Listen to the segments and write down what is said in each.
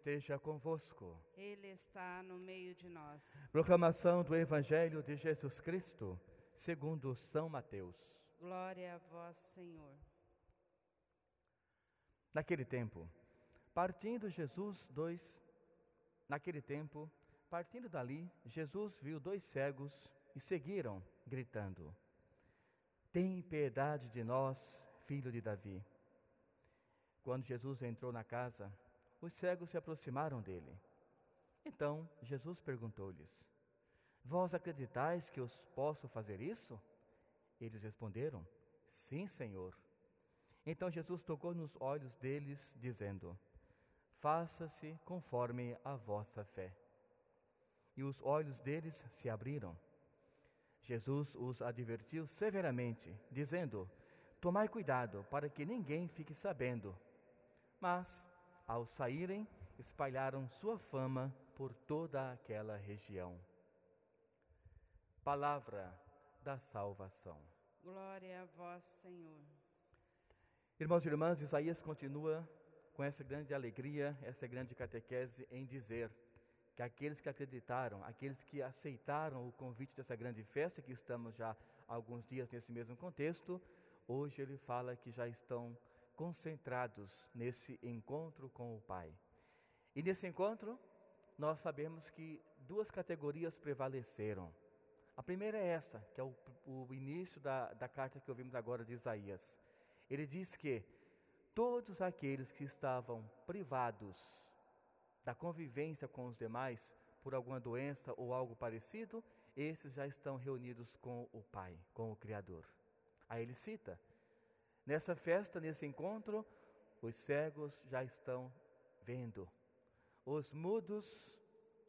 esteja convosco. Ele está no meio de nós. Proclamação do Evangelho de Jesus Cristo, segundo São Mateus. Glória a vós, Senhor. Naquele tempo, partindo Jesus dois, naquele tempo, partindo dali, Jesus viu dois cegos e seguiram, gritando: Tem piedade de nós, filho de Davi. Quando Jesus entrou na casa, os cegos se aproximaram dele. Então Jesus perguntou-lhes: Vós acreditais que eu posso fazer isso? Eles responderam: Sim, Senhor. Então Jesus tocou nos olhos deles, dizendo: Faça-se conforme a vossa fé. E os olhos deles se abriram. Jesus os advertiu severamente, dizendo: Tomai cuidado para que ninguém fique sabendo. Mas, ao saírem, espalharam sua fama por toda aquela região. Palavra da salvação. Glória a vós, Senhor. Irmãos e irmãs, Isaías continua com essa grande alegria, essa grande catequese em dizer que aqueles que acreditaram, aqueles que aceitaram o convite dessa grande festa, que estamos já há alguns dias nesse mesmo contexto, hoje ele fala que já estão concentrados nesse encontro com o Pai. E nesse encontro, nós sabemos que duas categorias prevaleceram. A primeira é essa, que é o, o início da, da carta que ouvimos agora de Isaías. Ele diz que todos aqueles que estavam privados da convivência com os demais por alguma doença ou algo parecido, esses já estão reunidos com o Pai, com o Criador. Aí ele cita Nessa festa, nesse encontro, os cegos já estão vendo, os mudos,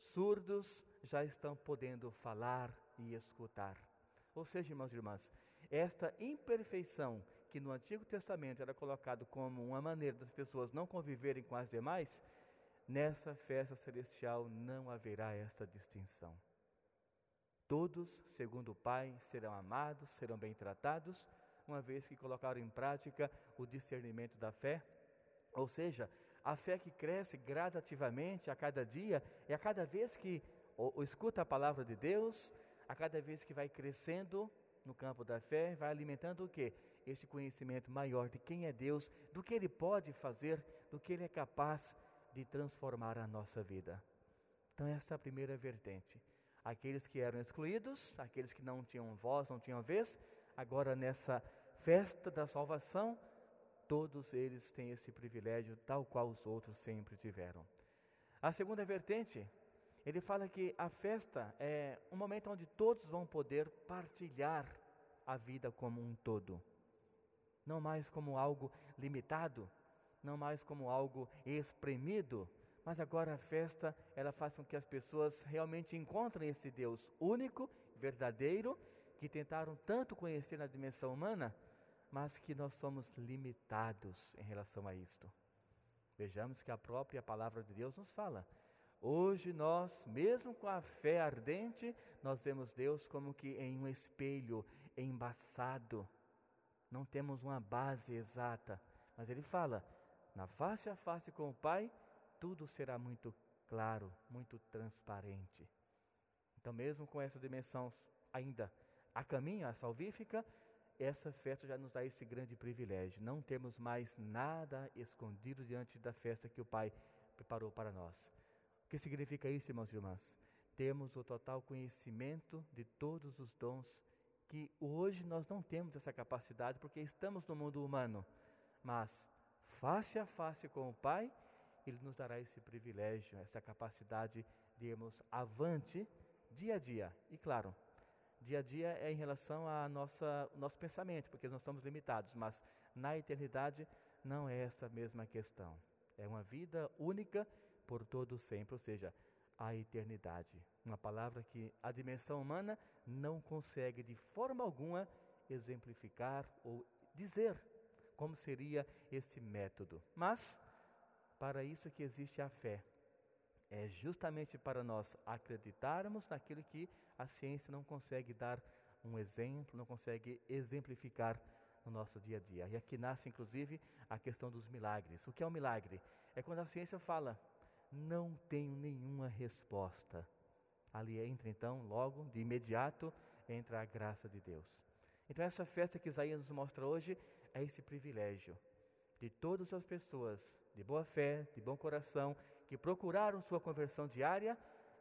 surdos já estão podendo falar e escutar. Ou seja, irmãos e irmãs, esta imperfeição que no Antigo Testamento era colocado como uma maneira das pessoas não conviverem com as demais, nessa festa celestial não haverá esta distinção. Todos, segundo o Pai, serão amados, serão bem tratados uma vez que colocaram em prática o discernimento da fé. Ou seja, a fé que cresce gradativamente a cada dia e a cada vez que ou, ou escuta a palavra de Deus, a cada vez que vai crescendo no campo da fé, vai alimentando o que? Este conhecimento maior de quem é Deus, do que Ele pode fazer, do que Ele é capaz de transformar a nossa vida. Então, essa é a primeira vertente. Aqueles que eram excluídos, aqueles que não tinham voz, não tinham vez, agora nessa festa da salvação, todos eles têm esse privilégio, tal qual os outros sempre tiveram. A segunda vertente, ele fala que a festa é um momento onde todos vão poder partilhar a vida como um todo, não mais como algo limitado, não mais como algo espremido, mas agora a festa ela faz com que as pessoas realmente encontrem esse Deus único, verdadeiro que tentaram tanto conhecer na dimensão humana, mas que nós somos limitados em relação a isto. Vejamos que a própria palavra de Deus nos fala. Hoje nós, mesmo com a fé ardente, nós vemos Deus como que em um espelho embaçado. Não temos uma base exata, mas ele fala: na face a face com o Pai, tudo será muito claro, muito transparente. Então, mesmo com essa dimensão ainda a caminho, a salvífica, essa festa já nos dá esse grande privilégio. Não temos mais nada escondido diante da festa que o Pai preparou para nós. O que significa isso, irmãos e irmãs? Temos o total conhecimento de todos os dons que hoje nós não temos essa capacidade porque estamos no mundo humano. Mas, face a face com o Pai, Ele nos dará esse privilégio, essa capacidade de irmos avante dia a dia. E claro, dia a dia é em relação ao nosso pensamento, porque nós somos limitados, mas na eternidade não é essa mesma questão. É uma vida única por todo sempre, ou seja, a eternidade. Uma palavra que a dimensão humana não consegue de forma alguma exemplificar ou dizer como seria esse método. Mas para isso que existe a fé é justamente para nós acreditarmos naquilo que a ciência não consegue dar um exemplo, não consegue exemplificar no nosso dia a dia. E aqui nasce inclusive a questão dos milagres. O que é um milagre? É quando a ciência fala, não tenho nenhuma resposta. Ali entra então, logo, de imediato, entra a graça de Deus. Então, essa festa que Isaías nos mostra hoje é esse privilégio de todas as pessoas de boa fé, de bom coração, que procuraram sua conversão diária,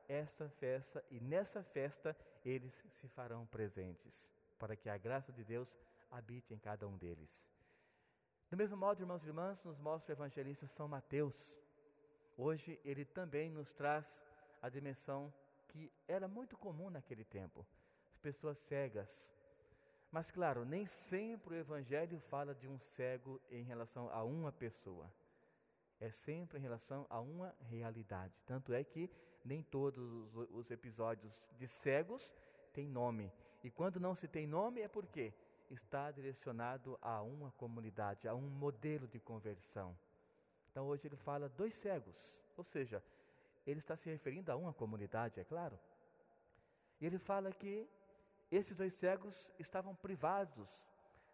esta festa e nessa festa eles se farão presentes, para que a graça de Deus habite em cada um deles. Do mesmo modo, irmãos e irmãs, nos mostra o evangelista São Mateus. Hoje ele também nos traz a dimensão que era muito comum naquele tempo: as pessoas cegas. Mas, claro, nem sempre o Evangelho fala de um cego em relação a uma pessoa. É sempre em relação a uma realidade. Tanto é que nem todos os episódios de cegos têm nome. E quando não se tem nome é porque está direcionado a uma comunidade, a um modelo de conversão. Então hoje ele fala dois cegos, ou seja, ele está se referindo a uma comunidade, é claro. E ele fala que esses dois cegos estavam privados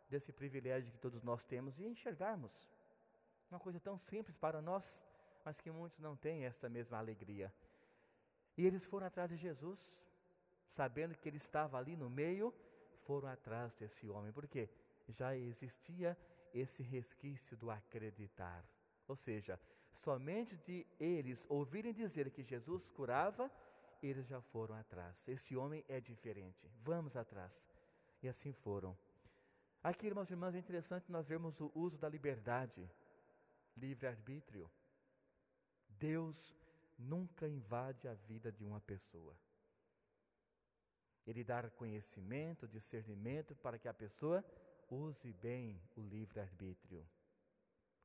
desse privilégio que todos nós temos de enxergarmos. Uma coisa tão simples para nós, mas que muitos não têm esta mesma alegria. E eles foram atrás de Jesus, sabendo que ele estava ali no meio, foram atrás desse homem, porque já existia esse resquício do acreditar. Ou seja, somente de eles ouvirem dizer que Jesus curava, eles já foram atrás. Esse homem é diferente, vamos atrás. E assim foram. Aqui, irmãos e irmãs, é interessante nós vermos o uso da liberdade, livre-arbítrio. Deus nunca invade a vida de uma pessoa. Ele dá conhecimento, discernimento para que a pessoa use bem o livre-arbítrio.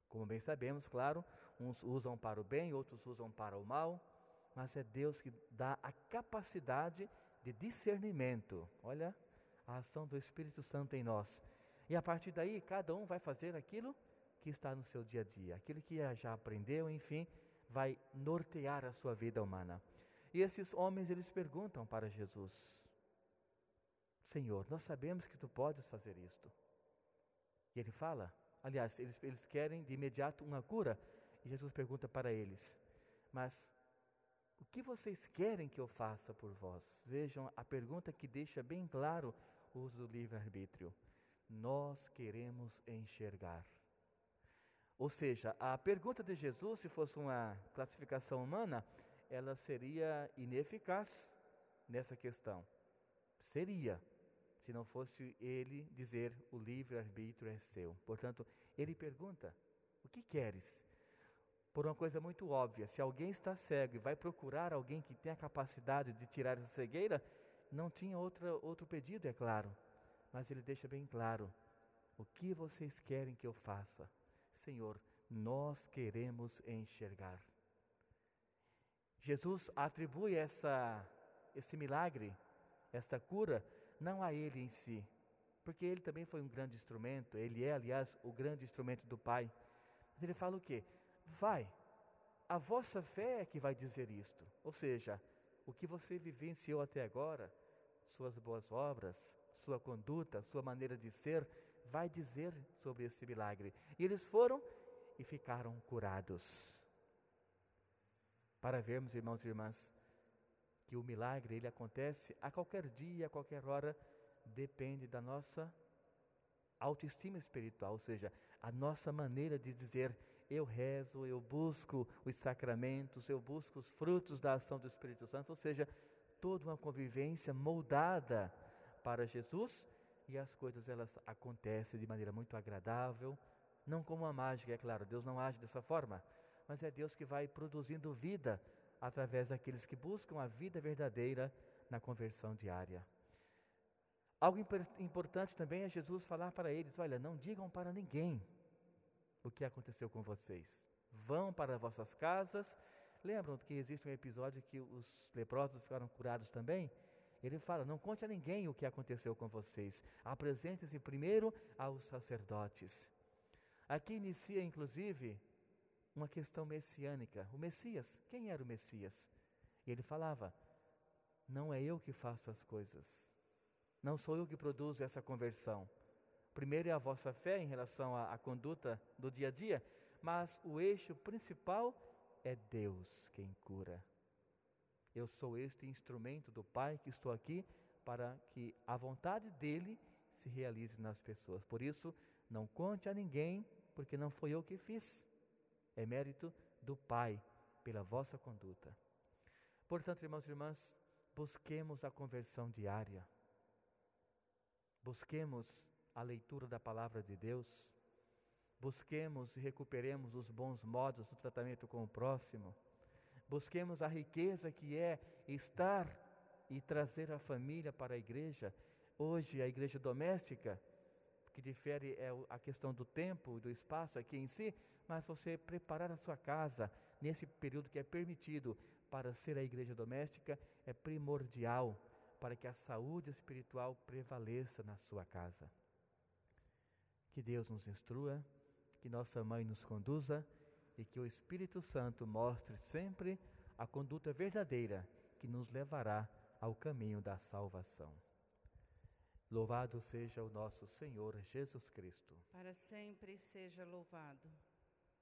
Como bem sabemos, claro, uns usam para o bem, outros usam para o mal, mas é Deus que dá a capacidade de discernimento. Olha a ação do Espírito Santo em nós. E a partir daí, cada um vai fazer aquilo está no seu dia a dia, aquilo que já aprendeu, enfim, vai nortear a sua vida humana. E esses homens, eles perguntam para Jesus: Senhor, nós sabemos que tu podes fazer isto. E ele fala, aliás, eles, eles querem de imediato uma cura. E Jesus pergunta para eles: Mas o que vocês querem que eu faça por vós? Vejam a pergunta que deixa bem claro o uso do livre-arbítrio. Nós queremos enxergar. Ou seja, a pergunta de Jesus, se fosse uma classificação humana, ela seria ineficaz nessa questão. Seria se não fosse ele dizer o livre-arbítrio é seu. Portanto, ele pergunta: O que queres? Por uma coisa muito óbvia: se alguém está cego e vai procurar alguém que tem a capacidade de tirar essa cegueira, não tinha outra, outro pedido, é claro. Mas ele deixa bem claro: O que vocês querem que eu faça? Senhor, nós queremos enxergar. Jesus atribui essa, esse milagre, essa cura, não a ele em si, porque ele também foi um grande instrumento, ele é, aliás, o grande instrumento do Pai. Mas ele fala o quê? Vai, a vossa fé é que vai dizer isto. Ou seja, o que você vivenciou até agora, suas boas obras, sua conduta, sua maneira de ser, vai dizer sobre esse milagre. E eles foram e ficaram curados. Para vermos, irmãos e irmãs, que o milagre ele acontece a qualquer dia, a qualquer hora, depende da nossa autoestima espiritual, ou seja, a nossa maneira de dizer eu rezo, eu busco os sacramentos, eu busco os frutos da ação do Espírito Santo, ou seja, toda uma convivência moldada para Jesus e as coisas elas acontecem de maneira muito agradável, não como uma mágica, é claro, Deus não age dessa forma, mas é Deus que vai produzindo vida através daqueles que buscam a vida verdadeira na conversão diária. Algo importante também é Jesus falar para eles: olha, não digam para ninguém o que aconteceu com vocês. Vão para vossas casas. Lembram que existe um episódio que os leprosos ficaram curados também? Ele fala: não conte a ninguém o que aconteceu com vocês. Apresentem-se primeiro aos sacerdotes. Aqui inicia, inclusive, uma questão messiânica. O Messias, quem era o Messias? E ele falava: Não é eu que faço as coisas, não sou eu que produzo essa conversão. Primeiro é a vossa fé em relação à, à conduta do dia a dia, mas o eixo principal é Deus quem cura. Eu sou este instrumento do Pai que estou aqui para que a vontade dele se realize nas pessoas. Por isso, não conte a ninguém, porque não foi eu que fiz. É mérito do Pai pela vossa conduta. Portanto, irmãos e irmãs, busquemos a conversão diária. Busquemos a leitura da palavra de Deus. Busquemos e recuperemos os bons modos do tratamento com o próximo. Busquemos a riqueza que é estar e trazer a família para a igreja. Hoje, a igreja doméstica, que difere é a questão do tempo e do espaço aqui em si, mas você preparar a sua casa nesse período que é permitido para ser a igreja doméstica é primordial para que a saúde espiritual prevaleça na sua casa. Que Deus nos instrua, que nossa mãe nos conduza e que o Espírito Santo mostre sempre a conduta verdadeira que nos levará ao caminho da salvação. Louvado seja o nosso Senhor Jesus Cristo. Para sempre seja louvado.